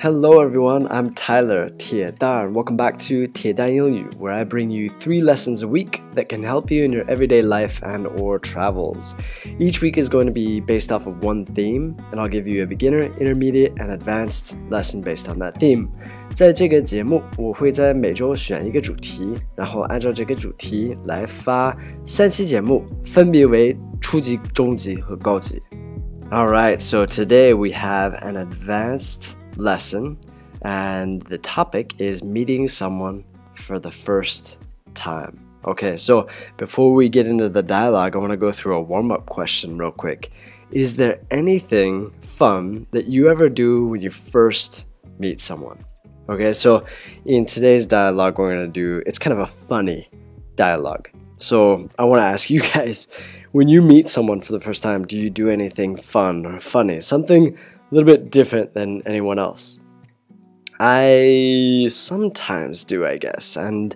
Hello everyone, I'm Tyler 铁蛋. Welcome back to 铁蛋英语, where I bring you three lessons a week that can help you in your everyday life and or travels. Each week is going to be based off of one theme, and I'll give you a beginner, intermediate, and advanced lesson based on that theme. 在这个节目，我会在每周选一个主题，然后按照这个主题来发三期节目，分别为初级、中级和高级。Alright, so today we have an advanced lesson, and the topic is meeting someone for the first time. Okay, so before we get into the dialogue, I want to go through a warm up question real quick. Is there anything fun that you ever do when you first meet someone? Okay, so in today's dialogue, we're going to do it's kind of a funny dialogue. So I want to ask you guys when you meet someone for the first time, do you do anything fun or funny? Something a little bit different than anyone else. I sometimes do, I guess, and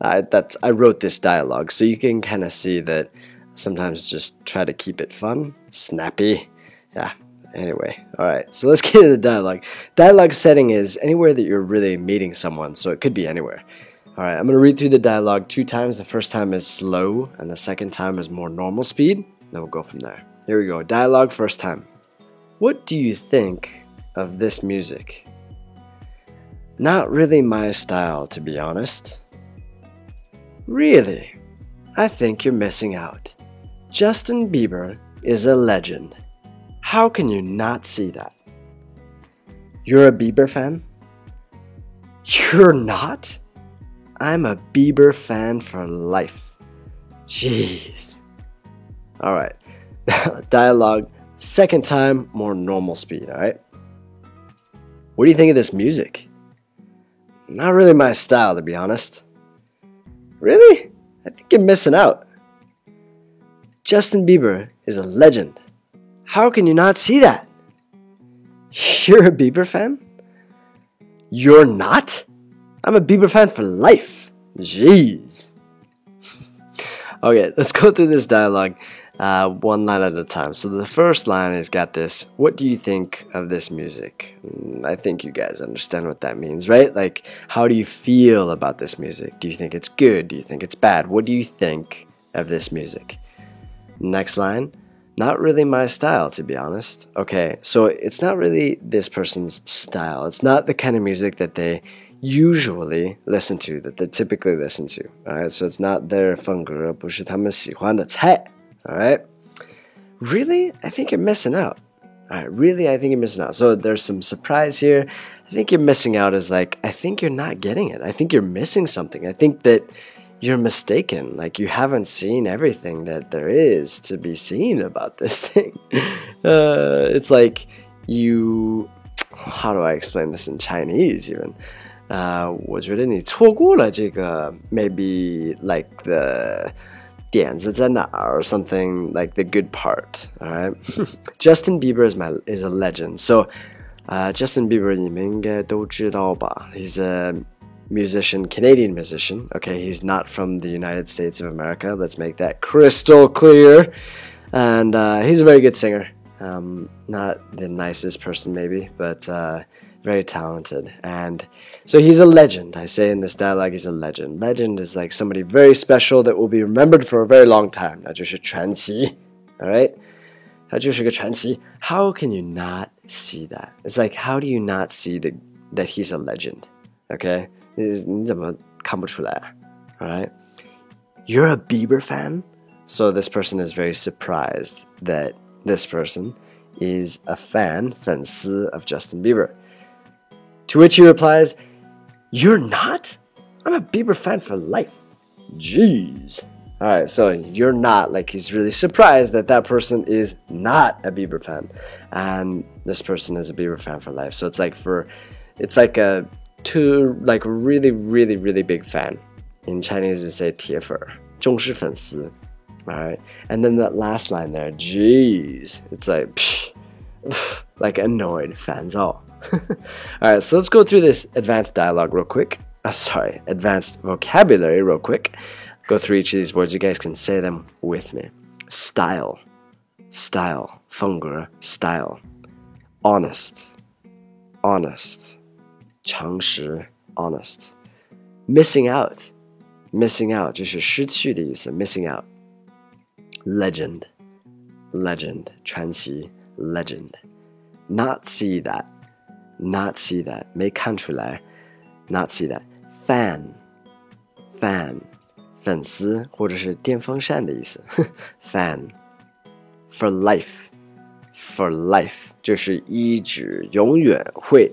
I, that's I wrote this dialogue so you can kind of see that sometimes just try to keep it fun, snappy. Yeah. Anyway, all right. So let's get into the dialogue. Dialogue setting is anywhere that you're really meeting someone, so it could be anywhere. All right, I'm gonna read through the dialogue two times. The first time is slow, and the second time is more normal speed. Then we'll go from there. Here we go. Dialogue first time. What do you think of this music? Not really my style, to be honest. Really? I think you're missing out. Justin Bieber is a legend. How can you not see that? You're a Bieber fan? You're not? I'm a Bieber fan for life. Jeez. Alright. Dialogue Second time, more normal speed, alright? What do you think of this music? Not really my style, to be honest. Really? I think you're missing out. Justin Bieber is a legend. How can you not see that? You're a Bieber fan? You're not? I'm a Bieber fan for life. Jeez. okay, let's go through this dialogue uh, one line at a time. So the first line has got this. What do you think of this music? Mm, I think you guys understand what that means, right? Like, how do you feel about this music? Do you think it's good? Do you think it's bad? What do you think of this music? Next line. Not really my style, to be honest. Okay, so it's not really this person's style. It's not the kind of music that they usually listen to, that they typically listen to. Alright, so it's not their 风格，不是他们喜欢的菜。 all right. Really? I think you're missing out. All right. Really? I think you're missing out. So there's some surprise here. I think you're missing out is like, I think you're not getting it. I think you're missing something. I think that you're mistaken. Like you haven't seen everything that there is to be seen about this thing. Uh, it's like you. How do I explain this in Chinese even? Uh, 我觉得你错过了这个 maybe like the 点子在哪儿 or something like the good part. All right, Justin Bieber is my is a legend. So, uh, Justin Bieber 你们应该都知道吧？He's a musician, Canadian musician. Okay, he's not from the United States of America. Let's make that crystal clear. And uh, he's a very good singer. Um, not the nicest person, maybe, but uh, very talented. And so he's a legend. I say in this dialogue, he's a legend. Legend is like somebody very special that will be remembered for a very long time. 那就是传奇, all right? 他就是个传奇. How can you not see that? It's like, how do you not see the, that he's a legend? Okay? 你怎么看不出来? All right? You're a Bieber fan? So this person is very surprised that this person is a fan, 粉丝 of Justin Bieber. To which he replies, You're not? I'm a Bieber fan for life. Jeez. All right, so you're not like he's really surprised that that person is not a Bieber fan, and this person is a Bieber fan for life. So it's like for, it's like a two like really really really big fan. In Chinese, you say 铁粉,忠实粉丝. All right, and then that last line there, jeez, it's like, psh, like annoyed fans all. All right, so let's go through this advanced dialogue real quick. Uh, sorry, advanced vocabulary real quick. Go through each of these words. You guys can say them with me. Style, style, 风格, style. Honest, honest. 诚实, honest. Missing out, missing out, 就是失去的意思, missing out. Legend, legend, 传奇, legend. Not see that not see that 没看出来，not see that fan fan 粉丝或者是电风扇的意思，fan for life for life 就是一直永远会，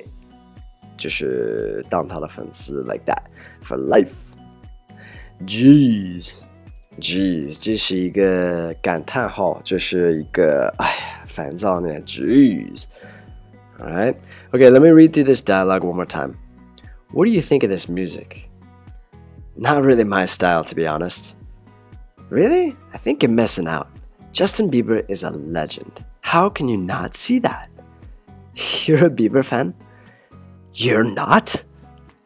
就是当他的粉丝 like that for life。Jeez。Jeez，这是一个感叹号，就是一个哎呀烦躁那 Jeez。 All right. Okay, let me read through this dialogue one more time. What do you think of this music? Not really my style, to be honest. Really? I think you're missing out. Justin Bieber is a legend. How can you not see that? You're a Bieber fan? You're not?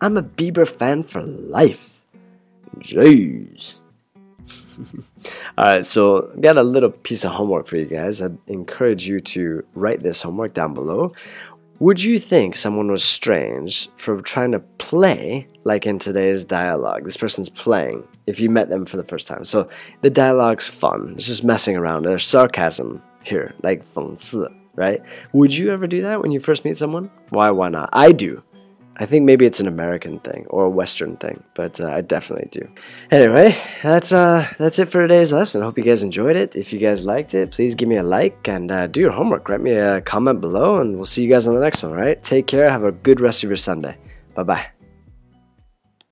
I'm a Bieber fan for life. Jeez. All right, so got a little piece of homework for you guys. I encourage you to write this homework down below. Would you think someone was strange for trying to play like in today's dialogue? This person's playing if you met them for the first time. So the dialogue's fun. It's just messing around. There's sarcasm here, like 讽刺, right? Would you ever do that when you first meet someone? Why, why not? I do. I think maybe it's an American thing or a Western thing, but uh, I definitely do. Anyway, that's uh, that's it for today's lesson. I Hope you guys enjoyed it. If you guys liked it, please give me a like and uh, do your homework. Write me a comment below, and we'll see you guys on the next one. All right? Take care. Have a good rest of your Sunday. Bye bye.